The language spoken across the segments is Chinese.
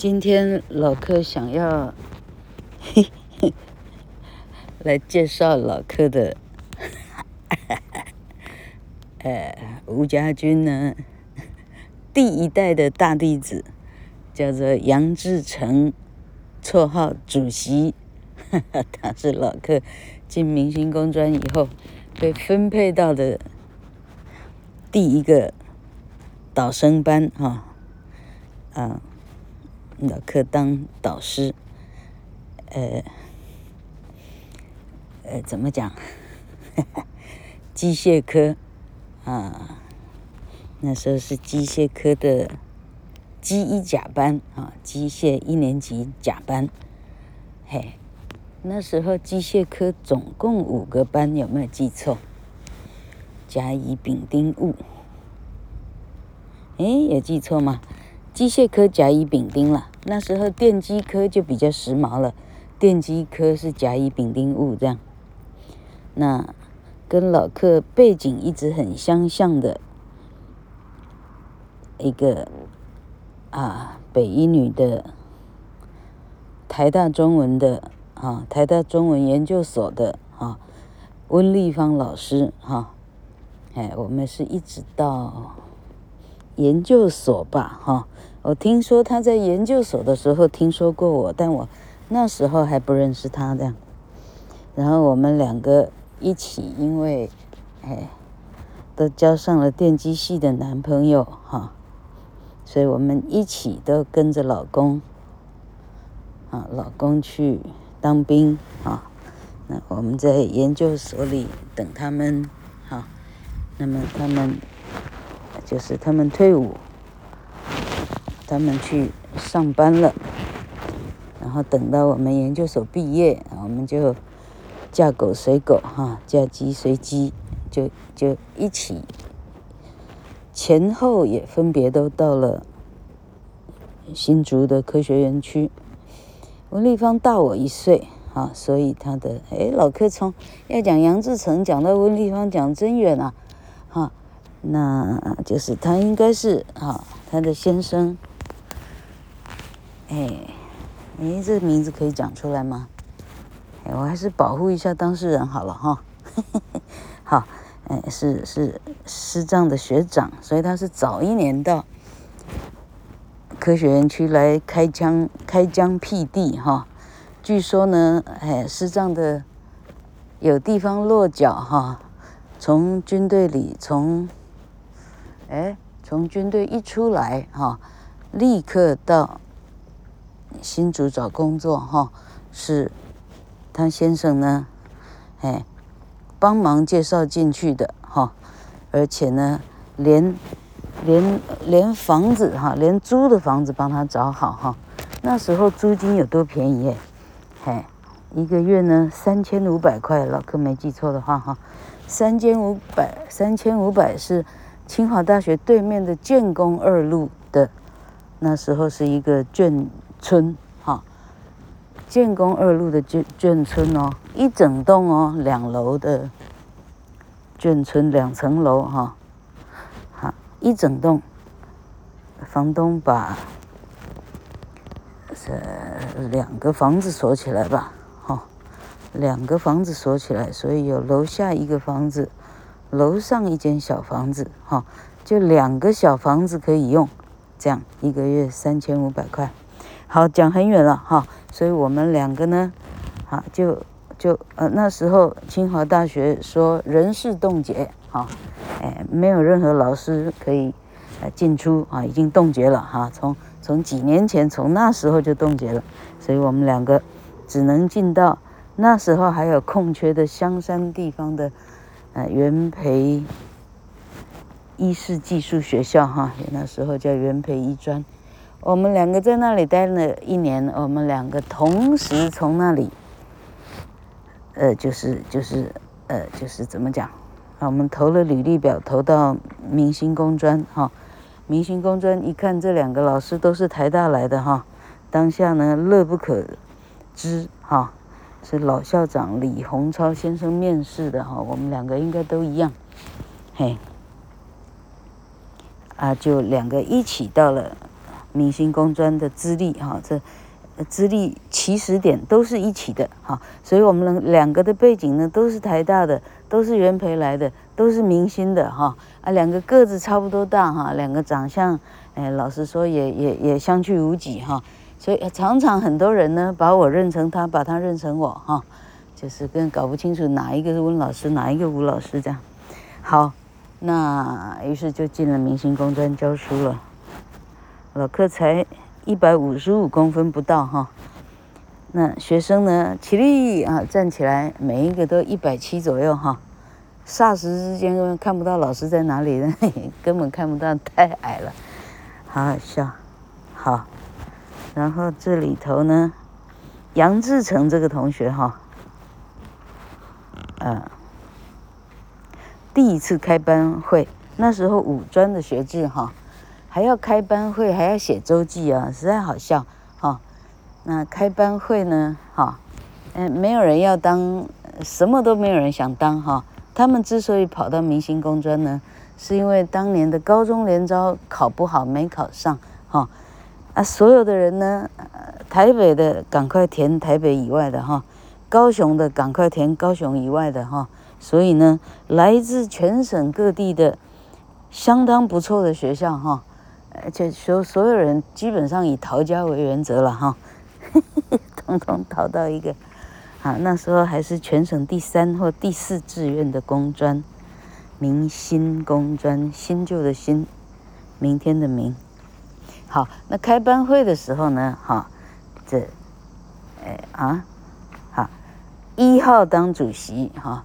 今天老柯想要 来介绍老柯的，呃，吴家军呢，第一代的大弟子叫做杨志成，绰号主席，他是老柯进明星工专以后被分配到的第一个导生班哈。啊，老科当导师，呃，呃，怎么讲？机械科啊，那时候是机械科的机一甲班啊，机械一年级甲班。嘿，那时候机械科总共五个班，有没有记错？甲乙丙丁戊，哎，有记错吗？机械科甲乙丙丁了，那时候电机科就比较时髦了，电机科是甲乙丙丁戊这样。那跟老客背景一直很相像的一个啊，北一女的台大中文的啊，台大中文研究所的啊，温丽芳老师哈，哎，我们是一直到研究所吧哈。我听说他在研究所的时候听说过我，但我那时候还不认识他这样。然后我们两个一起，因为哎，都交上了电机系的男朋友哈，所以我们一起都跟着老公啊，老公去当兵啊。那我们在研究所里等他们哈，那么他们就是他们退伍。他们去上班了，然后等到我们研究所毕业，我们就嫁狗随狗哈，嫁鸡随鸡，就就一起，前后也分别都到了新竹的科学园区。温丽芳大我一岁啊，所以他的哎，老柯从要讲杨志成讲到温丽芳讲真远啊，哈，那就是他应该是哈他的先生。哎，你这个名字可以讲出来吗？哎，我还是保护一下当事人好了哈。好，哎，是是师长的学长，所以他是早一年到科学园区来开疆开疆辟地哈。据说呢，哎，师长的有地方落脚哈，从军队里从哎从军队一出来哈，立刻到。新竹找工作哈，是他先生呢，哎，帮忙介绍进去的哈，而且呢，连连连房子哈，连租的房子帮他找好哈。那时候租金有多便宜哎，一个月呢三千五百块，老柯没记错的话哈，三千五百三千五百是清华大学对面的建工二路的，那时候是一个眷。村哈，建工二路的眷眷村哦，一整栋哦，两楼的眷村，两层楼哈，好，一整栋，房东把这两个房子锁起来吧，哈，两个房子锁起来，所以有楼下一个房子，楼上一间小房子，哈，就两个小房子可以用，这样一个月三千五百块。好，讲很远了哈，所以我们两个呢，啊，就就呃那时候清华大学说人事冻结，哈，哎，没有任何老师可以呃进出啊，已经冻结了哈，从从几年前从那时候就冻结了，所以我们两个只能进到那时候还有空缺的香山地方的呃元培医事技术学校哈，那时候叫元培医专。我们两个在那里待了一年，我们两个同时从那里，呃，就是就是呃，就是怎么讲？啊，我们投了履历表，投到明星工专哈。明星工专一看这两个老师都是台大来的哈，当下呢乐不可支哈，是老校长李鸿超先生面试的哈，我们两个应该都一样，嘿，啊，就两个一起到了。明星工专的资历哈，这资历起始点都是一起的哈，所以我们两个的背景呢都是台大的，都是元培来的，都是明星的哈啊，两个个子差不多大哈，两个长相哎，老实说也也也相去无几哈，所以常常很多人呢把我认成他，把他认成我哈，就是跟搞不清楚哪一个是温老师，哪一个吴老师这样。好，那于是就进了明星工专教书了。老克才一百五十五公分不到哈，那学生呢，起立啊，站起来，每一个都一百七左右哈，霎时之间看不到老师在哪里，根本看不到，太矮了，好好笑。好，然后这里头呢，杨志成这个同学哈，嗯，第一次开班会，那时候五专的学制哈。还要开班会，还要写周记啊，实在好笑哈、那开班会呢，哈、嗯，没有人要当，什么都没有人想当哈、他们之所以跑到明星工专呢，是因为当年的高中联招考不好，没考上哈、啊，所有的人呢，台北的赶快填台北以外的哈、高雄的赶快填高雄以外的哈、所以呢，来自全省各地的相当不错的学校哈。而且所所有人基本上以逃家为原则了哈，嘿嘿嘿统统逃到一个，啊，那时候还是全省第三或第四志愿的工专，明星工专，新旧的新，明天的明。好，那开班会的时候呢，哈，这，哎啊，好，一号当主席哈，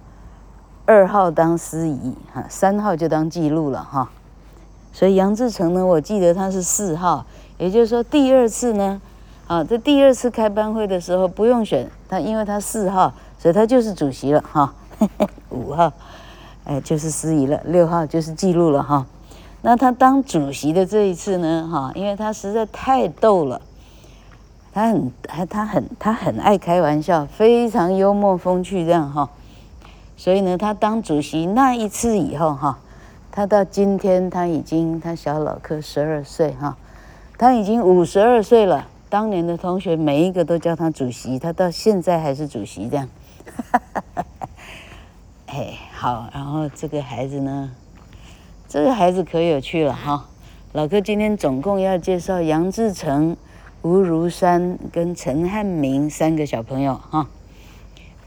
二号当司仪哈，三号就当记录了哈。所以杨志成呢，我记得他是四号，也就是说第二次呢，啊，这第二次开班会的时候不用选他，因为他四号，所以他就是主席了哈。五号，哎，就是司仪了。六号就是记录了哈。那他当主席的这一次呢，哈，因为他实在太逗了，他很，他很，他很爱开玩笑，非常幽默风趣这样哈。所以呢，他当主席那一次以后哈。他到今天，他已经他小老克十二岁哈，他已经五十二岁了。当年的同学每一个都叫他主席，他到现在还是主席这样。哎，好，然后这个孩子呢，这个孩子可有趣了哈。老克今天总共要介绍杨志成、吴如山跟陈汉明三个小朋友哈。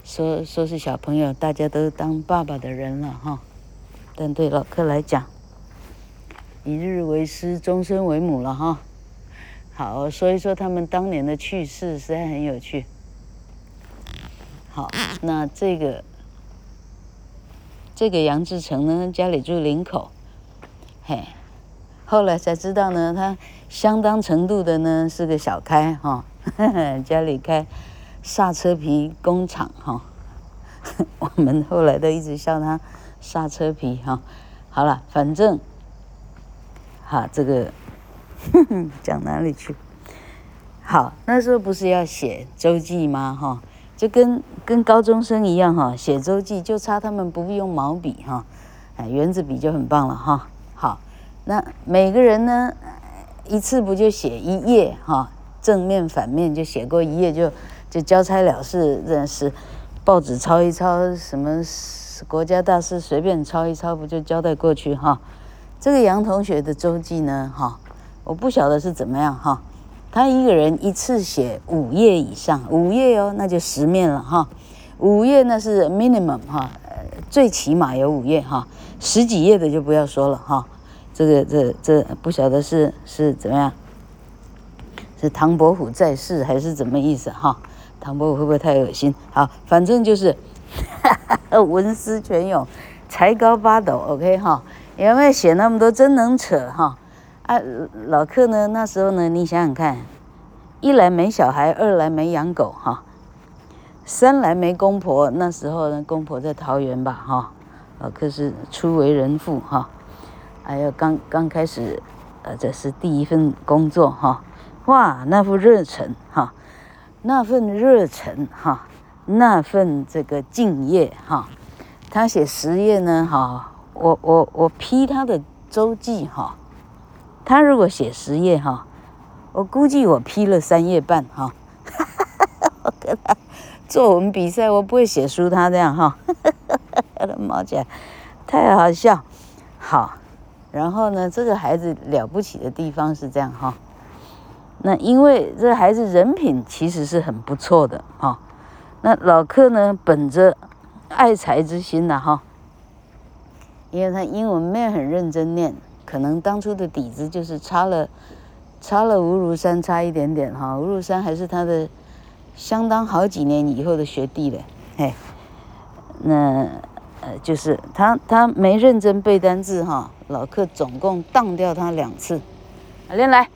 说说是小朋友，大家都当爸爸的人了哈。但对老克来讲，一日为师，终身为母了哈。好，说一说他们当年的趣事，实在很有趣。好，那这个这个杨志成呢，家里住林口，嘿，后来才知道呢，他相当程度的呢是个小开哈，家里开刹车皮工厂哈。我们后来都一直笑他。刹车皮哈，好了，反正，好这个呵呵讲哪里去？好，那时候不是要写周记吗？哈，就跟跟高中生一样哈，写周记就差他们不必用毛笔哈，哎，原子笔就很棒了哈。好，那每个人呢，一次不就写一页哈，正面反面就写过一页就就交差了事，认识报纸抄一抄什么。国家大事随便抄一抄，不就交代过去哈？这个杨同学的周记呢，哈，我不晓得是怎么样哈。他一个人一次写五页以上，五页哦，那就十面了哈。五页那是 minimum 哈，最起码有五页哈。十几页的就不要说了哈。这个这这不晓得是是怎么样？是唐伯虎在世还是怎么意思哈？唐伯虎会不会太恶心？好，反正就是。哈 哈文思泉涌，才高八斗，OK 哈？有没有写那么多？真能扯哈！啊，老克呢？那时候呢？你想想看，一来没小孩，二来没养狗哈，三来没公婆。那时候呢，公婆在桃园吧哈。老克是初为人父哈，还有刚刚开始，呃，这是第一份工作哈。哇，那份热忱哈，那份热忱哈。那份这个敬业哈，他写十页呢哈，我我我批他的周记哈，他如果写十页哈，我估计我批了三页半哈。我跟他作文比赛，我不会写输他这样哈。他的毛起来，太好笑。好，然后呢，这个孩子了不起的地方是这样哈。那因为这孩子人品其实是很不错的哈。那老客呢，本着爱才之心呐哈，因为他英文没有很认真念，可能当初的底子就是差了，差了吴如山差一点点哈。吴如山还是他的相当好几年以后的学弟嘞，嘿，那呃就是他他没认真背单字哈，老客总共当掉他两次，练来，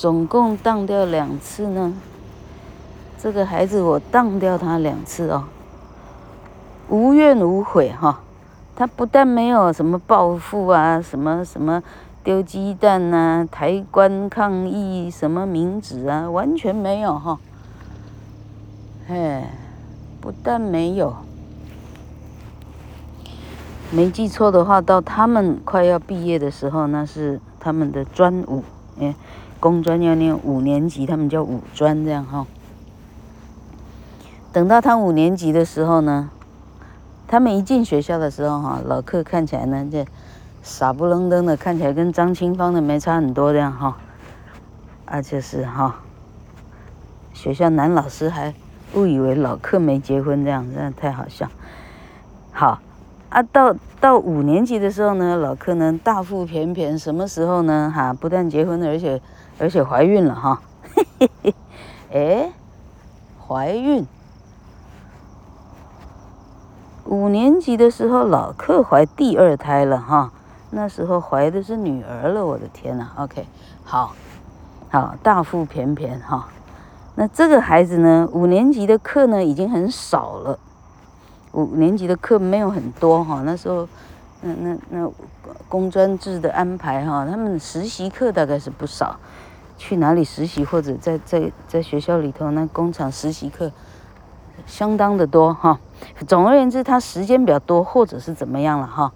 总共当掉两次呢。这个孩子我当掉他两次哦，无怨无悔哈，他不但没有什么报复啊，什么什么丢鸡蛋呐、抬棺抗议、什么名字啊，完全没有哈，哎，不但没有，没记错的话，到他们快要毕业的时候，那是他们的专五，哎，工专要念五年级，他们叫五专这样哈。等到他五年级的时候呢，他们一进学校的时候哈，老克看起来呢，这傻不愣登的，看起来跟张清芳的没差很多这样哈，啊就是哈，学校男老师还误以为老克没结婚这样，真的太好笑。好，啊到到五年级的时候呢，老克呢大腹便便，什么时候呢？哈，不但结婚了，而且而且怀孕了哈，嘿嘿嘿，哎，怀孕。五年级的时候，老克怀第二胎了哈，那时候怀的是女儿了，我的天呐，OK，好，好，大腹便便哈。那这个孩子呢，五年级的课呢已经很少了，五年级的课没有很多哈。那时候，那那那工专制的安排哈，他们实习课大概是不少，去哪里实习或者在在在学校里头那工厂实习课。相当的多哈，总而言之，他时间比较多，或者是怎么样了哈。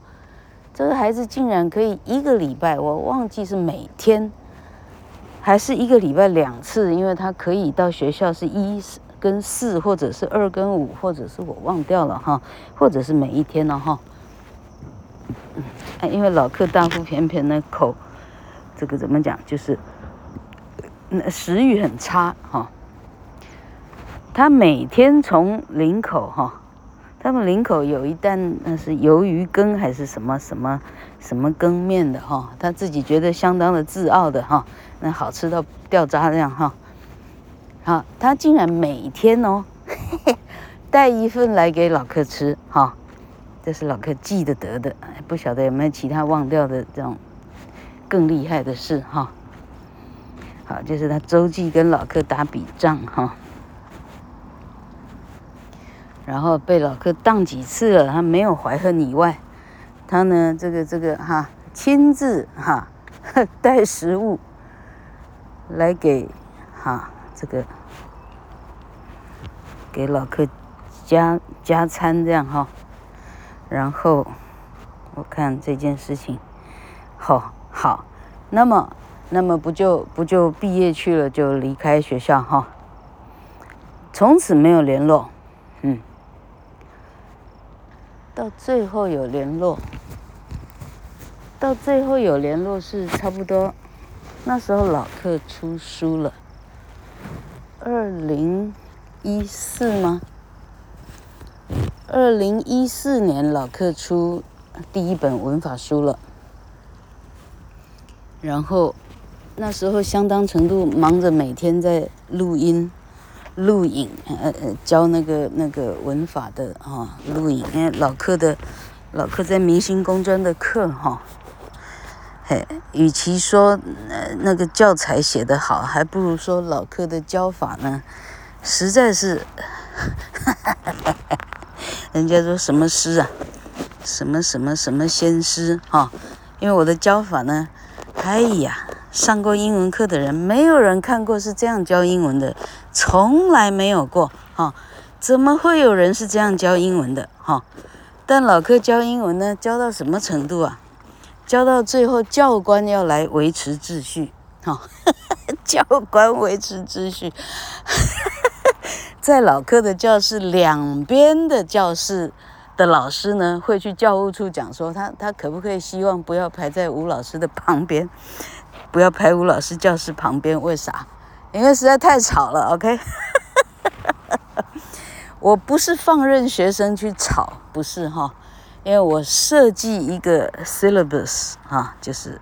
这个孩子竟然可以一个礼拜，我忘记是每天，还是一个礼拜两次，因为他可以到学校是一跟四，或者是二跟五，或者是我忘掉了哈，或者是每一天了哈。因为老客大腹便便的口，这个怎么讲，就是食欲很差哈。他每天从林口哈，他们林口有一担那是鱿鱼羹还是什么什么什么羹面的哈，他自己觉得相当的自傲的哈，那好吃到掉渣这样哈。好，他竟然每天哦，带一份来给老客吃哈，这是老客记得得的，不晓得有没有其他忘掉的这种更厉害的事哈。好，就是他周记跟老客打笔仗哈。然后被老客当几次了，他没有怀恨以外，他呢，这个这个哈，亲自哈带食物来给哈这个给老客加加餐这样哈，然后我看这件事情，好好，那么那么不就不就毕业去了，就离开学校哈，从此没有联络，嗯。到最后有联络，到最后有联络是差不多，那时候老客出书了，二零一四吗？二零一四年老客出第一本文法书了，然后那时候相当程度忙着每天在录音。录影，呃呃，教那个那个文法的哈，录影，因为老克的，老克在明星工专的课哈，嘿，与其说呃那个教材写得好，还不如说老克的教法呢，实在是，哈哈哈哈哈，人家说什么师啊，什么什么什么先师哈，因为我的教法呢，哎呀。上过英文课的人，没有人看过是这样教英文的，从来没有过哈。怎么会有人是这样教英文的哈？但老克教英文呢，教到什么程度啊？教到最后，教官要来维持秩序，哈，教官维持秩序，在老课的教室两边的教室的老师呢，会去教务处讲说，他他可不可以希望不要排在吴老师的旁边，不要拍吴老师教室旁边？为啥？因为实在太吵了。OK，我不是放任学生去吵，不是哈。因为我设计一个 syllabus 哈，就是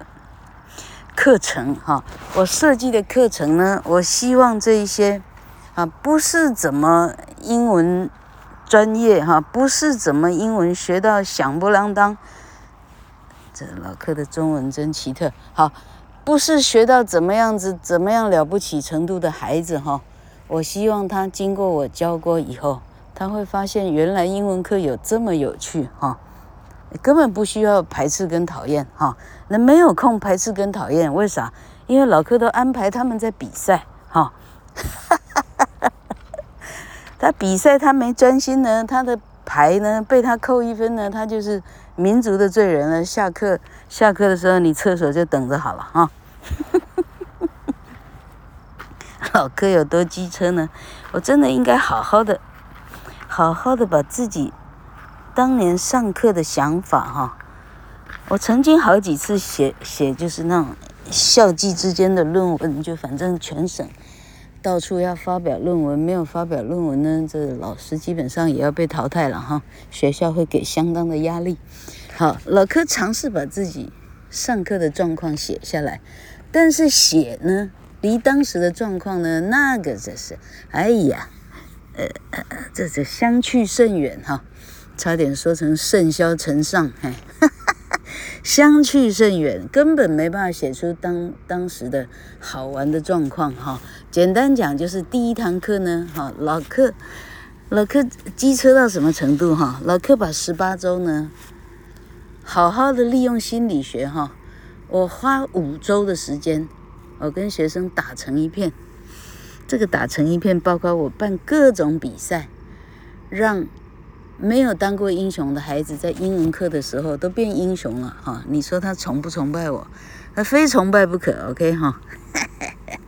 课程哈。我设计的课程呢，我希望这一些啊，不是怎么英文专业哈，不是怎么英文学到响不啷当。这老课的中文真奇特，好，不是学到怎么样子怎么样了不起程度的孩子哈。我希望他经过我教过以后，他会发现原来英文课有这么有趣哈。根本不需要排斥跟讨厌哈，那没有空排斥跟讨厌，为啥？因为老课都安排他们在比赛哈，他比赛他没专心呢，他的牌呢被他扣一分呢，他就是民族的罪人了。下课下课的时候，你厕所就等着好了哈。老哥有多机车呢？我真的应该好好的，好好的把自己。当年上课的想法哈，我曾经好几次写写就是那种校际之间的论文，就反正全省到处要发表论文，没有发表论文呢，这老师基本上也要被淘汰了哈，学校会给相当的压力。好，老柯尝试把自己上课的状况写下来，但是写呢，离当时的状况呢，那个真是，哎呀，呃，这这相去甚远哈。差点说成甚嚣尘上，嘿，相去甚远，根本没办法写出当当时的好玩的状况哈。简单讲就是第一堂课呢，哈，老课老课机车到什么程度哈？老课把十八周呢，好好的利用心理学哈，我花五周的时间，我跟学生打成一片。这个打成一片，包括我办各种比赛，让。没有当过英雄的孩子，在英文课的时候都变英雄了哈！你说他崇不崇拜我？他非崇拜不可，OK 哈？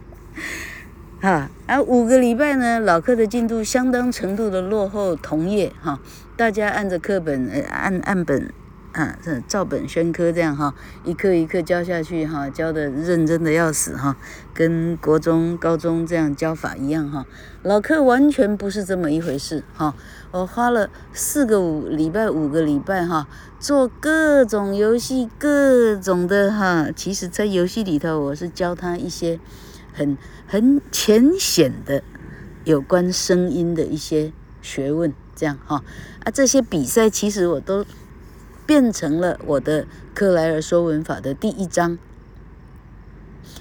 哈啊，五个礼拜呢，老课的进度相当程度的落后同业哈，大家按着课本，呃，按按本。啊，这照本宣科这样哈，一课一课教下去哈，教的认真的要死哈，跟国中、高中这样教法一样哈。老课完全不是这么一回事哈。我花了四个五礼拜，五个礼拜哈，做各种游戏，各种的哈。其实，在游戏里头，我是教他一些很很浅显的有关声音的一些学问，这样哈。啊，这些比赛其实我都。变成了我的克莱尔说文法的第一章。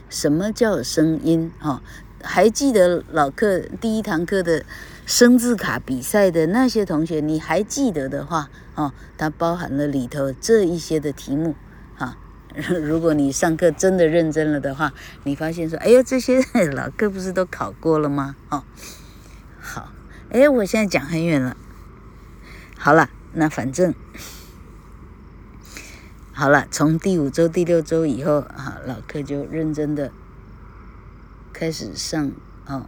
什么叫声音？哈，还记得老课第一堂课的生字卡比赛的那些同学，你还记得的话，哦，它包含了里头这一些的题目，哈。如果你上课真的认真了的话，你发现说，哎呀，这些老课不是都考过了吗？哦，好，哎，我现在讲很远了。好了，那反正。好了，从第五周、第六周以后，啊，老客就认真的开始上哦，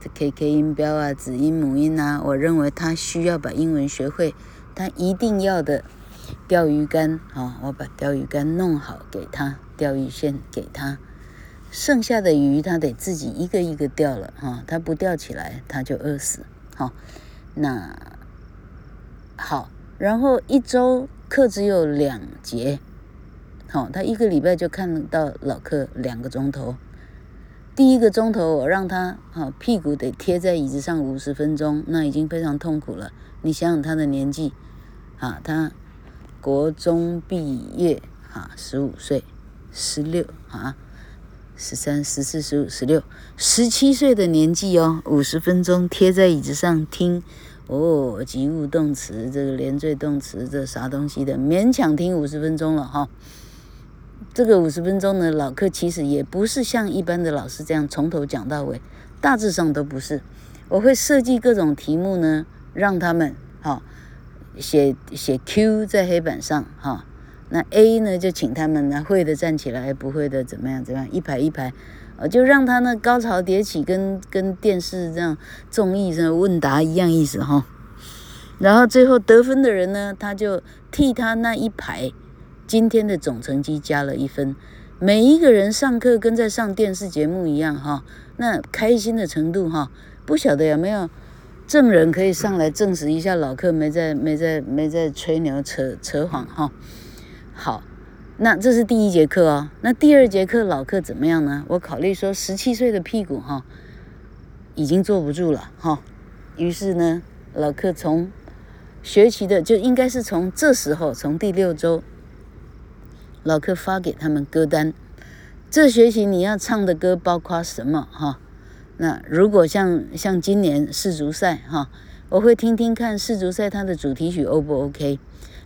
这 KK 音标啊、子音母音啊，我认为他需要把英文学会，他一定要的钓鱼竿啊，我把钓鱼竿弄好给他，钓鱼线给他，剩下的鱼他得自己一个一个钓了哈，他不钓起来他就饿死，好，那好，然后一周。课只有两节，好，他一个礼拜就看到老课两个钟头。第一个钟头我让他好屁股得贴在椅子上五十分钟，那已经非常痛苦了。你想想他的年纪，啊，他国中毕业啊，十五岁，十六啊，十三、十四、十五、十六、十七岁的年纪哦，五十分钟贴在椅子上听。哦，及物动词，这个连缀动词，这啥东西的？勉强听五十分钟了哈。这个五十分钟呢，老课其实也不是像一般的老师这样从头讲到尾，大致上都不是。我会设计各种题目呢，让他们哈写写 Q 在黑板上哈。那 A 呢就请他们呢会的站起来，不会的怎么样怎么样，一排一排，呃，就让他那高潮迭起，跟跟电视这样综艺这样问答一样意思哈。然后最后得分的人呢，他就替他那一排今天的总成绩加了一分。每一个人上课跟在上电视节目一样哈，那开心的程度哈，不晓得有没有证人可以上来证实一下老客没在没在没在吹牛扯扯谎哈。好，那这是第一节课哦。那第二节课老克怎么样呢？我考虑说，十七岁的屁股哈，已经坐不住了哈。于是呢，老克从学习的就应该是从这时候，从第六周，老克发给他们歌单。这学期你要唱的歌包括什么哈？那如果像像今年世足赛哈，我会听听看世足赛它的主题曲 O 不 OK。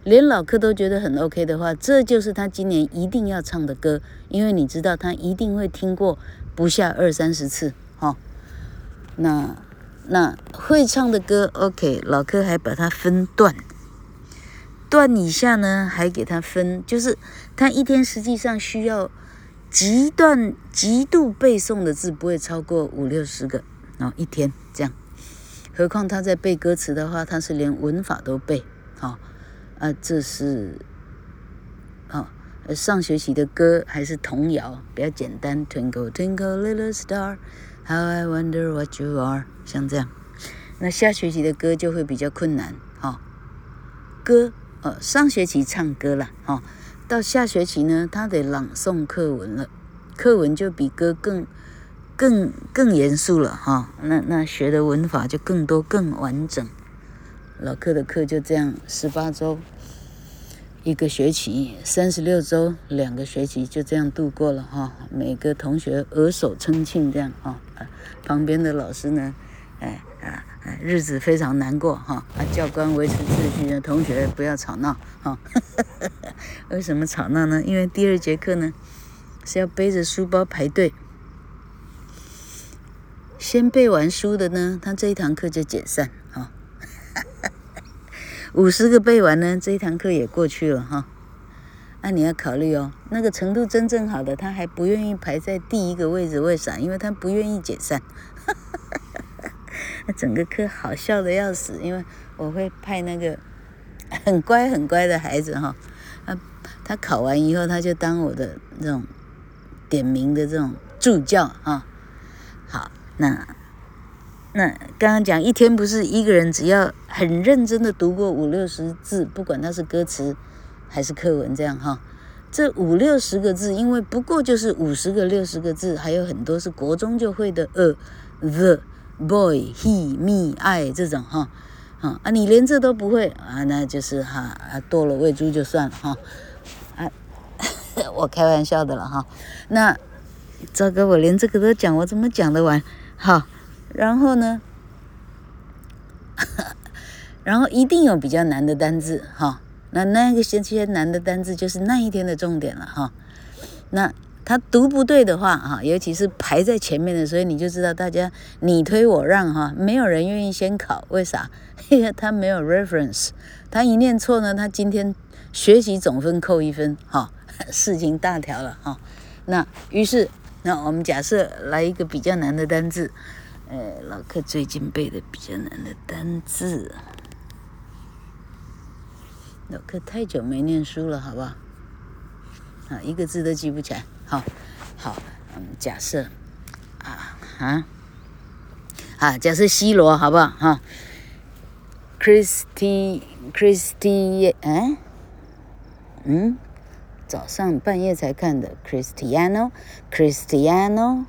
连老柯都觉得很 OK 的话，这就是他今年一定要唱的歌，因为你知道他一定会听过不下二三十次，哈、哦。那那会唱的歌 OK，老柯还把它分段，段以下呢还给他分，就是他一天实际上需要极段极度背诵的字不会超过五六十个，然后一天这样。何况他在背歌词的话，他是连文法都背，好、哦。啊，这是，哦，上学期的歌还是童谣，比较简单。Twinkle twinkle little star, how I wonder what you are，像这样。那下学期的歌就会比较困难，哈、哦。歌，呃，上学期唱歌了，哈、哦，到下学期呢，他得朗诵课文了，课文就比歌更、更、更严肃了，哈、那那学的文法就更多、更完整。老课的课就这样，十八周，一个学期，三十六周，两个学期就这样度过了哈。每个同学额手称庆这样哈，旁边的老师呢，哎啊，日子非常难过哈。啊，教官维持秩序，同学不要吵闹哈。为什么吵闹呢？因为第二节课呢是要背着书包排队，先背完书的呢，他这一堂课就解散哈。五十个背完呢，这一堂课也过去了哈。那、你要考虑哦，那个程度真正好的，他还不愿意排在第一个位置，为啥？因为他不愿意解散。那整个课好笑的要死，因为我会派那个很乖很乖的孩子哈，他他考完以后，他就当我的这种点名的这种助教啊。那。那刚刚讲一天不是一个人，只要很认真的读过五六十字，不管它是歌词还是课文，这样哈，这五六十个字，因为不过就是五十个六十个字，还有很多是国中就会的呃、the、boy、he、me、I 这种哈，啊啊，你连这都不会啊，那就是哈啊，剁了喂猪就算了哈，啊，我开玩笑的了哈，那糟糕，我连这个都讲，我怎么讲得完？好。然后呢，然后一定有比较难的单字哈。那那个些些难的单字就是那一天的重点了哈。那他读不对的话哈，尤其是排在前面的，所以你就知道大家你推我让哈，没有人愿意先考，为啥？因 为他没有 reference，他一念错呢，他今天学习总分扣一分哈，事情大条了哈。那于是那我们假设来一个比较难的单字。哎，老克最近背的比较难的单字，老克太久没念书了，好不好？啊，一个字都记不起来。好，好，嗯，假设，啊啊，啊，假设 C 罗，好不好？哈，Christy，Christy，嗯，嗯，早上半夜才看的，Cristiano，Cristiano。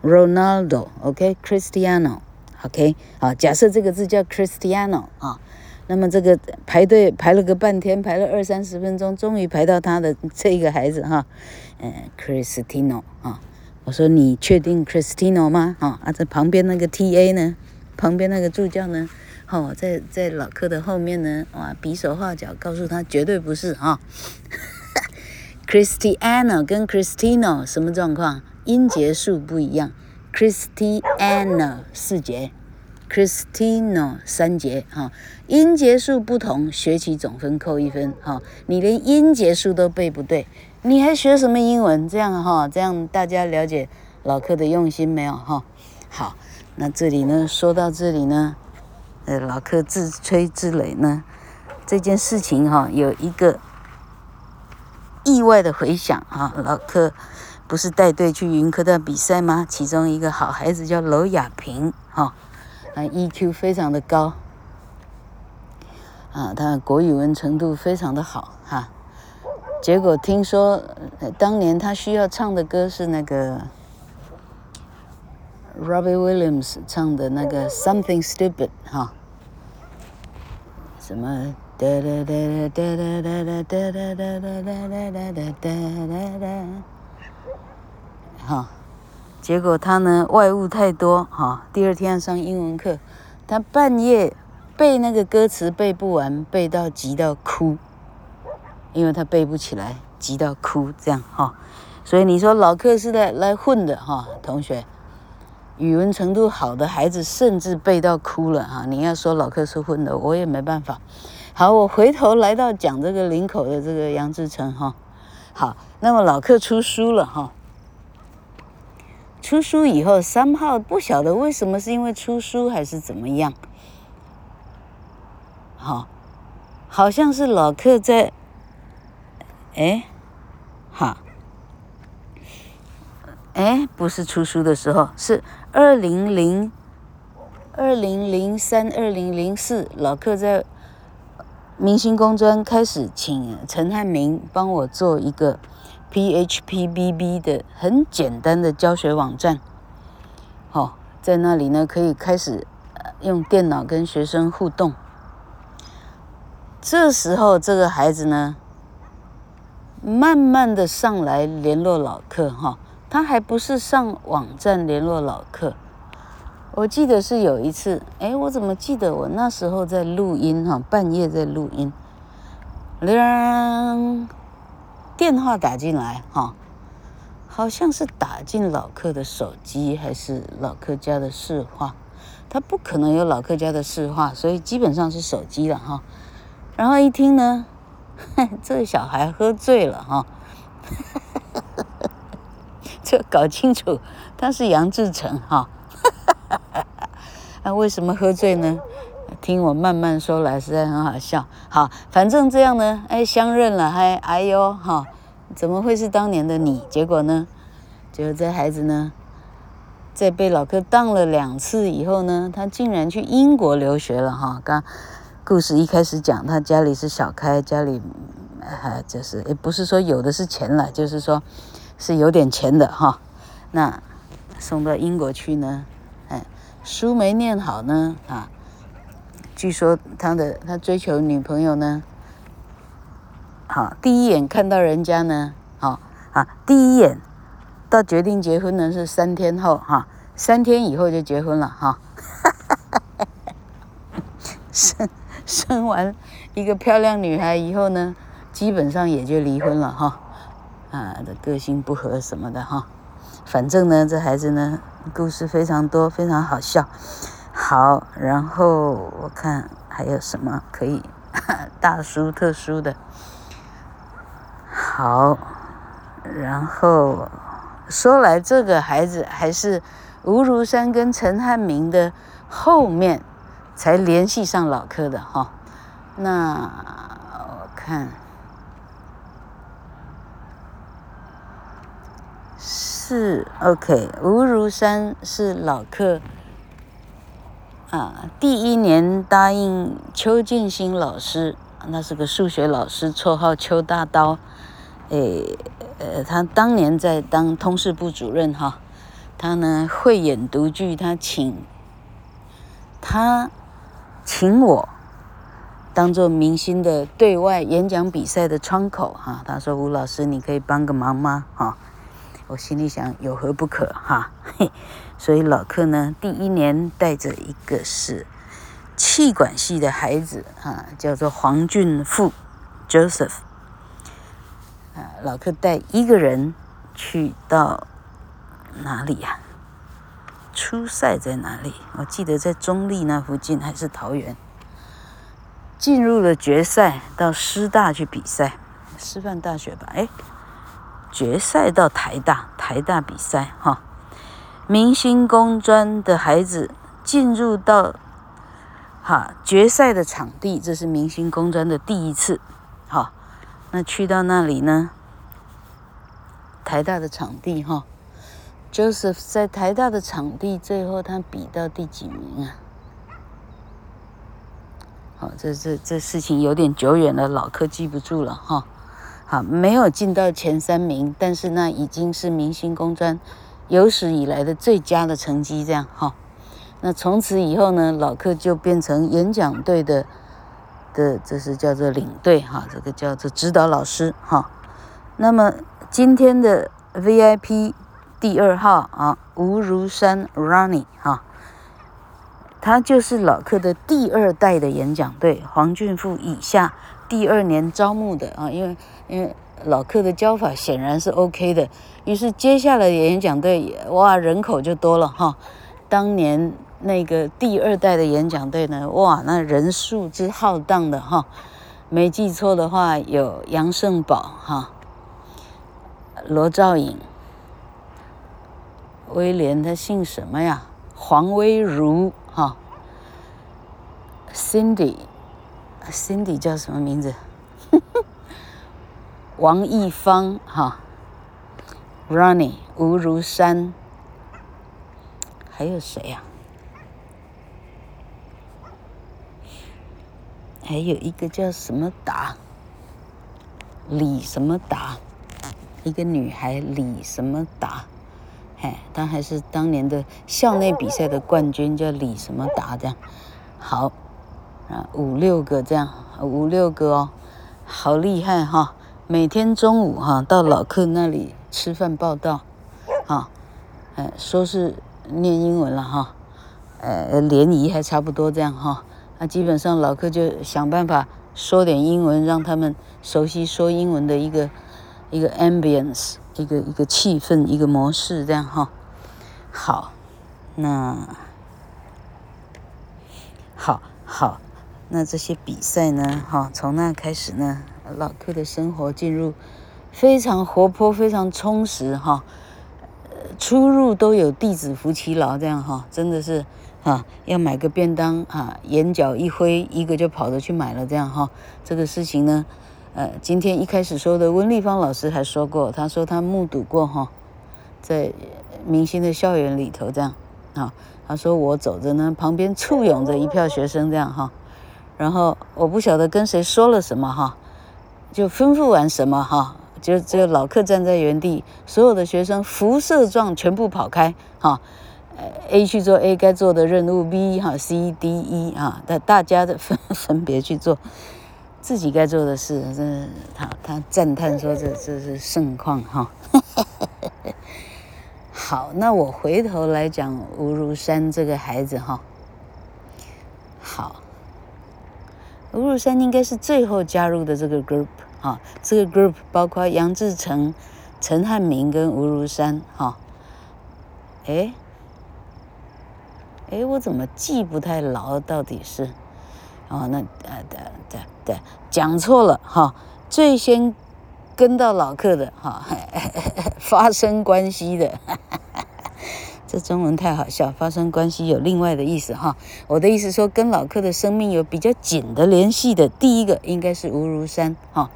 Ronaldo，OK，Cristiano，OK，好，假设这个字叫 Cristiano 啊，那么这个排队排了个半天，排了二三十分钟，终于排到他的这个孩子哈，嗯，Cristiano 啊，我说你确定 Cristiano 吗？啊，啊，这旁边那个 TA 呢，旁边那个助教呢，哦，在在老柯的后面呢，哇，比手画脚告诉他绝对不是啊 Christiana 跟 Cristiano 什么状况？音节数不一样，Christiana 四节 Cristino 三节哈，音节数不同，学期总分扣一分哈。你连音节数都背不对，你还学什么英文？这样哈，这样大家了解老柯的用心没有哈？好，那这里呢，说到这里呢，呃，老柯自吹自擂呢，这件事情哈，有一个意外的回响哈，老柯。不是带队去云科大比赛吗？其中一个好孩子叫娄雅萍，哈，啊，EQ 非常的高，啊，他国语文程度非常的好，哈。结果听说，当年他需要唱的歌是那个 Robbie Williams 唱的那个 Something Stupid，哈，什么哒哒哒哒哒哒哒哒哒哒哒哒哒哒哒哒哒。哈，结果他呢外物太多哈，第二天上英文课，他半夜背那个歌词背不完，背到急到哭，因为他背不起来，急到哭这样哈，所以你说老课是在来混的哈，同学，语文程度好的孩子甚至背到哭了哈，你要说老客是混的，我也没办法。好，我回头来到讲这个林口的这个杨志成哈，好，那么老客出书了哈。出书以后，三号不晓得为什么，是因为出书还是怎么样？好，好像是老客在，哎，哈，哎，不是出书的时候，是二零零二零零三二零零四，老客在明星工专开始请陈汉明帮我做一个。PHPBB 的很简单的教学网站，好，在那里呢可以开始用电脑跟学生互动。这时候这个孩子呢，慢慢的上来联络老客哈，他还不是上网站联络老客。我记得是有一次，哎，我怎么记得我那时候在录音哈，半夜在录音，铃。电话打进来，哈，好像是打进老客的手机，还是老客家的市话？他不可能有老客家的市话，所以基本上是手机了，哈。然后一听呢，这个小孩喝醉了，哈，这搞清楚他是杨志成，哈，那 为什么喝醉呢？听我慢慢说来，实在很好笑。好，反正这样呢，哎，相认了，还哎呦哈，怎么会是当年的你？结果呢，结果这孩子呢，在被老哥当了两次以后呢，他竟然去英国留学了哈。刚故事一开始讲，他家里是小开，家里啊就是也不是说有的是钱了，就是说是有点钱的哈。那送到英国去呢，哎，书没念好呢啊。据说他的他追求女朋友呢，好，第一眼看到人家呢，好啊，第一眼到决定结婚呢是三天后哈，三天以后就结婚了哈，生生完一个漂亮女孩以后呢，基本上也就离婚了哈，啊的个性不合什么的哈，反正呢这孩子呢故事非常多，非常好笑。好，然后我看还有什么可以大书特书的。好，然后说来这个孩子还是吴如山跟陈汉明的后面才联系上老柯的哈。那我看是 OK，吴如山是老客。啊，第一年答应邱建新老师，那是个数学老师，绰号邱大刀。诶，呃，他当年在当通事部主任哈，他呢慧眼独具，他请他请我当做明星的对外演讲比赛的窗口哈。他说吴老师，你可以帮个忙吗？哈。我心里想，有何不可哈？嘿，所以老克呢，第一年带着一个是气管系的孩子啊，叫做黄俊富 Joseph 啊，老克带一个人去到哪里呀？初赛在哪里？我记得在中坜那附近，还是桃园？进入了决赛，到师大去比赛，师范大学吧？哎，决赛到台大，台大比赛哈。明星工专的孩子进入到哈决赛的场地，这是明星工专的第一次。好，那去到那里呢？台大的场地哈，Joseph 在台大的场地，最后他比到第几名啊？好，这这这事情有点久远了，老柯记不住了哈。好，没有进到前三名，但是那已经是明星工专有史以来的最佳的成绩，这样哈。那从此以后呢，老柯就变成演讲队的的，这是叫做领队哈，这个叫做指导老师哈。那么今天的 VIP 第二号啊，吴如山 Ronnie 哈。他就是老柯的第二代的演讲队，黄俊富以下第二年招募的啊，因为因为老柯的教法显然是 OK 的，于是接下来的演讲队哇人口就多了哈。当年那个第二代的演讲队呢，哇那人数之浩荡的哈，没记错的话有杨胜宝哈，罗兆颖，威廉他姓什么呀？黄威如。哈，Cindy，Cindy 叫什么名字？王一芳哈，Ronnie 吴如山，还有谁呀？还有一个叫什么达，李什么达，一个女孩李什么达。哎，他还是当年的校内比赛的冠军，叫李什么达这样。好，啊，五六个这样，五六个哦，好厉害哈！每天中午哈到老客那里吃饭报道，啊，哎，说是念英文了哈，呃，联谊还差不多这样哈。那基本上老客就想办法说点英文，让他们熟悉说英文的一个一个 ambience。一个一个气氛，一个模式，这样哈。好，那好好，那这些比赛呢，哈，从那开始呢，老柯的生活进入非常活泼、非常充实哈。出入都有弟子扶其劳，这样哈，真的是哈，要买个便当哈，眼角一挥，一个就跑着去买了，这样哈。这个事情呢。呃，今天一开始说的温丽芳老师还说过，他说他目睹过哈，在明星的校园里头这样，啊，他说我走着呢，旁边簇拥着一票学生这样哈，然后我不晓得跟谁说了什么哈，就吩咐完什么哈，就只有老客站在原地，所有的学生辐射状全部跑开哈，，A 去做 A 该做的任务，B 哈 C D E 啊，大大家的分分别去做。自己该做的事，这他他赞叹说这：“这这是盛况哈。”好，那我回头来讲吴如山这个孩子哈。好，吴如山应该是最后加入的这个 group 哈，这个 group 包括杨志成、陈汉明跟吴如山哈。哎，哎，我怎么记不太牢？到底是？哦，那呃对对对，讲错了哈。最先跟到老客的哈，发生关系的，哈哈这中文太好笑。发生关系有另外的意思哈。我的意思说，跟老柯的生命有比较紧的联系的，第一个应该是吴如山哈。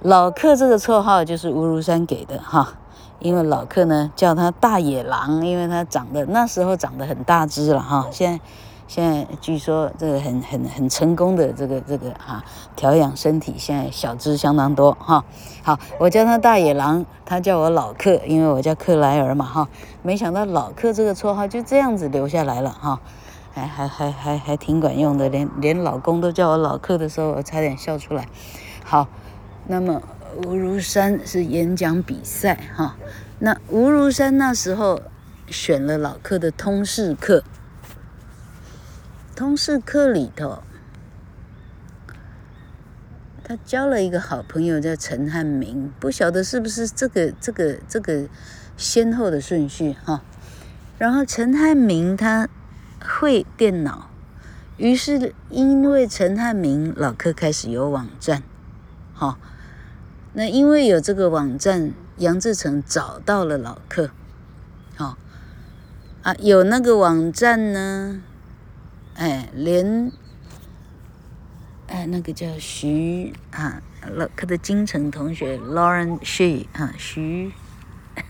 老柯这个绰号就是吴如山给的哈，因为老柯呢叫他大野狼，因为他长得那时候长得很大只了哈，现在。现在据说这个很很很成功的这个这个哈调养身体，现在小只相当多哈。好，我叫他大野狼，他叫我老克，因为我叫克莱尔嘛哈。没想到老克这个绰号就这样子留下来了哈，还还还还还挺管用的，连连老公都叫我老克的时候，我差点笑出来。好，那么吴如山是演讲比赛哈，那吴如山那时候选了老克的通识课。通识课里头，他交了一个好朋友叫陈汉明，不晓得是不是这个这个这个先后的顺序哈。然后陈汉明他会电脑，于是因为陈汉明老柯开始有网站，好、那因为有这个网站，杨志成找到了老柯，好、啊，有那个网站呢，哎，连，哎，那个叫徐啊，老柯的金城同学 Lauren She 啊，徐，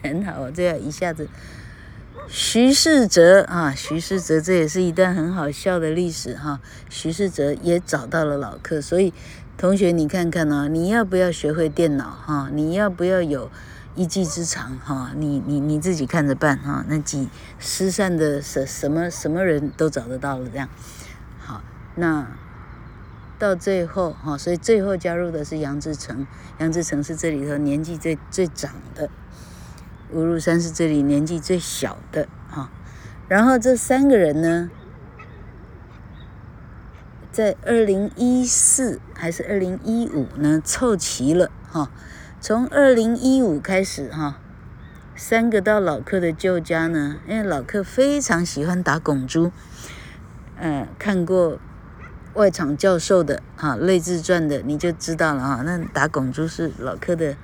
很好，这样一下子。徐世哲啊，徐世哲，这也是一段很好笑的历史哈。徐世哲也找到了老柯，所以同学你看看呢，你要不要学会电脑哈？你要不要有一技之长哈？你你你自己看着办哈。那几失散的什什么什么人都找得到了这样。好，那到最后哈，所以最后加入的是杨志成，杨志成是这里头年纪最最长的。吴如山是这里年纪最小的哈，然后这三个人呢，在二零一四还是二零一五呢凑齐了哈，从二零一五开始哈，三个到老柯的旧家呢，因为老柯非常喜欢打拱珠，嗯，看过外场教授的哈《类自传》的你就知道了哈，那打拱珠是老柯的。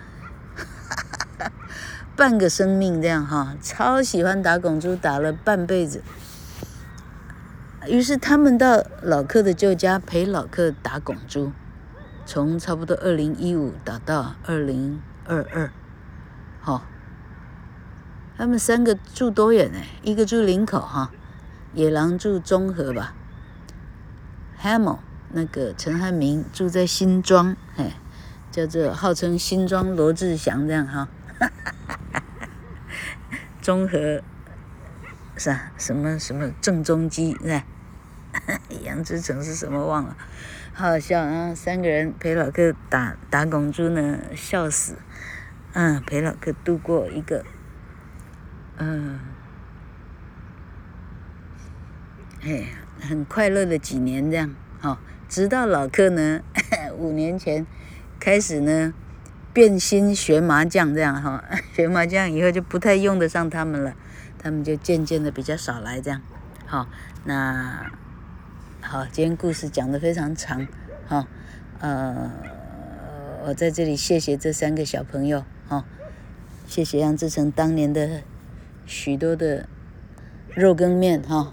半个生命这样哈，超喜欢打拱珠，打了半辈子。于是他们到老柯的旧家陪老柯打拱珠，从差不多二零一五打到二零二二，好。他们三个住多远呢？一个住林口哈，野狼住中和吧。Hamill 那个陈汉明住在新庄，哎，叫做号称新庄罗志祥这样哈。中和是啊，什么什么郑中基是吧？杨志成是什么忘了，好好笑啊！三个人陪老客打打拱珠呢，笑死。嗯，陪老客度过一个嗯，哎，很快乐的几年这样。好，直到老客呢，五年前开始呢。变心学麻将这样哈，学麻将以后就不太用得上他们了，他们就渐渐的比较少来这样。好，那好，今天故事讲的非常长，好，呃，我在这里谢谢这三个小朋友，哈，谢谢杨志成当年的许多的肉羹面哈，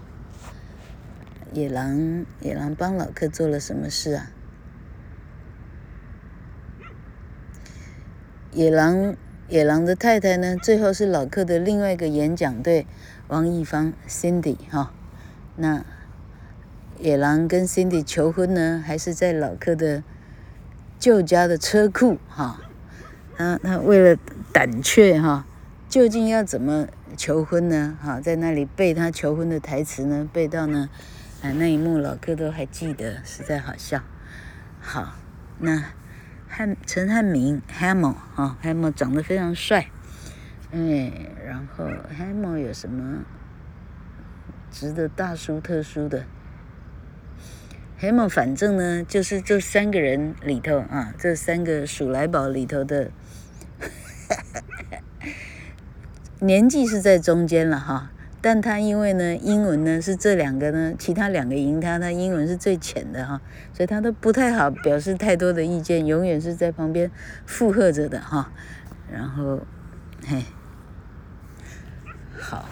野狼野狼帮老柯做了什么事啊？野狼，野狼的太太呢？最后是老柯的另外一个演讲队王一芳 Cindy 哈。那野狼跟 Cindy 求婚呢，还是在老柯的旧家的车库哈？他他为了胆怯哈，究竟要怎么求婚呢？哈，在那里背他求婚的台词呢，背到呢，啊那一幕老柯都还记得，实在好笑。好，那。汉陈汉明 Hamill 哈 Hamill 长得非常帅，哎，然后 Hamill 有什么值得大书特书的？Hamill 反正呢，就是这三个人里头啊，这三个鼠来宝里头的，年纪是在中间了哈。但他因为呢，英文呢是这两个呢，其他两个赢他，他英文是最浅的哈，所以他都不太好表示太多的意见，永远是在旁边附和着的哈。然后，嘿，好，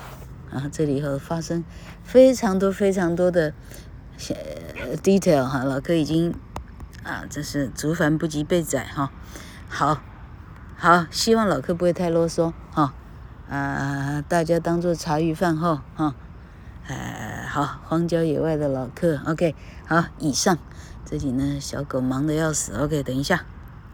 然后这里以后发生非常多非常多的 detail 哈，老柯已经啊，这是竹繁不及被宰哈。好，好，希望老柯不会太啰嗦哈。啊，大家当做茶余饭后哈，呃，好，荒郊野外的老客，OK，好，以上，这里呢，小狗忙得要死，OK，等一下。